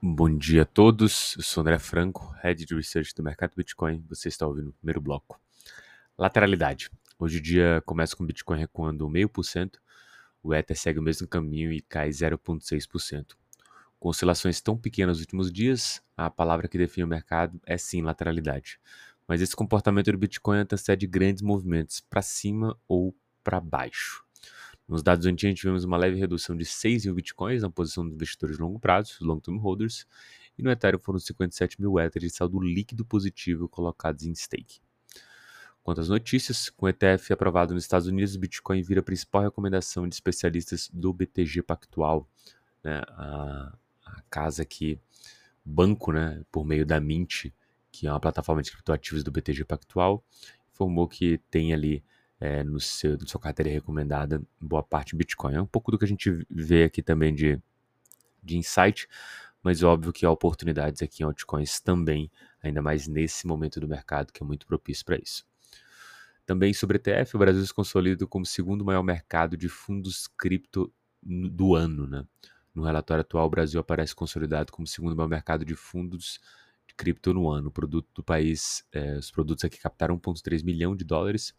Bom dia a todos, eu sou André Franco, Head de Research do mercado Bitcoin. Você está ouvindo o primeiro bloco. Lateralidade. Hoje o dia começa com o Bitcoin recuando 0,5%, o Ether segue o mesmo caminho e cai 0,6%. Com oscilações tão pequenas nos últimos dias, a palavra que define o mercado é sim lateralidade. Mas esse comportamento do Bitcoin antecede grandes movimentos para cima ou para baixo. Nos dados antigos, tivemos uma leve redução de 6 mil bitcoins na posição dos investidores de longo prazo, long term holders, e no Ethereum foram 57 mil Ether de saldo líquido positivo colocados em stake. Quanto às notícias, com o ETF aprovado nos Estados Unidos, o Bitcoin vira a principal recomendação de especialistas do BTG Pactual, né, a, a casa que, banco, né, por meio da Mint, que é uma plataforma de criptoativos do BTG Pactual, informou que tem ali é, no seu, na sua carteira recomendada, boa parte Bitcoin. É um pouco do que a gente vê aqui também de, de insight, mas óbvio que há oportunidades aqui em altcoins também, ainda mais nesse momento do mercado que é muito propício para isso. Também sobre ETF, o Brasil se consolida como segundo maior mercado de fundos cripto do ano. Né? No relatório atual, o Brasil aparece consolidado como segundo maior mercado de fundos de cripto no ano. O produto do país, é, os produtos aqui captaram 1,3 milhão de dólares,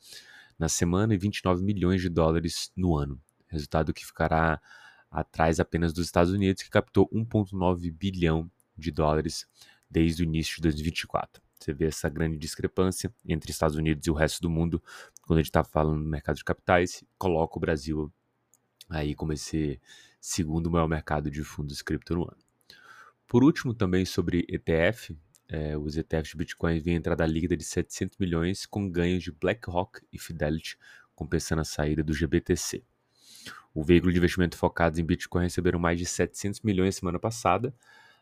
na semana e 29 milhões de dólares no ano. Resultado que ficará atrás apenas dos Estados Unidos, que captou 1,9 bilhão de dólares desde o início de 2024. Você vê essa grande discrepância entre Estados Unidos e o resto do mundo quando a gente está falando do mercado de capitais, coloca o Brasil aí como esse segundo maior mercado de fundos cripto no ano. Por último, também sobre ETF, é, os ETFs de Bitcoin vêm entrada líquida de 700 milhões com ganhos de BlackRock e Fidelity, compensando a saída do GBTC. O veículo de investimento focado em Bitcoin receberam mais de 700 milhões semana passada,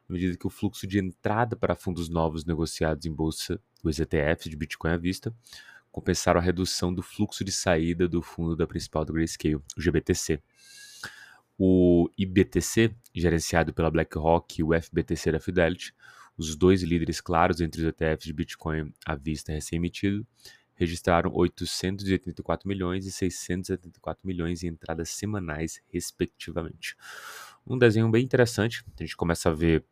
à medida que o fluxo de entrada para fundos novos negociados em bolsa, os ETFs de Bitcoin à vista, compensaram a redução do fluxo de saída do fundo da principal do Grayscale, o GBTC. O IBTC, gerenciado pela BlackRock e o FBTC da Fidelity, os dois líderes claros entre os ETFs de Bitcoin à vista recém-emitido registraram 884 milhões e 674 milhões em entradas semanais, respectivamente. Um desenho bem interessante. A gente começa a ver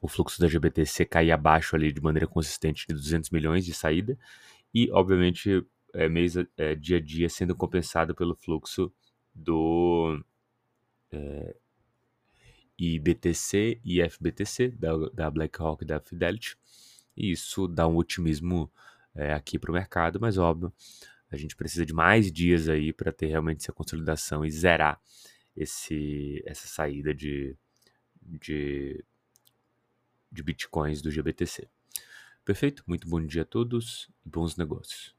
o fluxo da GBTC cair abaixo ali de maneira consistente de 200 milhões de saída e, obviamente, é, mês, é, dia a dia sendo compensado pelo fluxo do é, e BTC e FBTC, da, da BlackRock e da Fidelity. E isso dá um otimismo é, aqui para o mercado, mas óbvio, a gente precisa de mais dias aí para ter realmente essa consolidação e zerar esse, essa saída de, de, de bitcoins do GBTC. Perfeito? Muito bom dia a todos e bons negócios.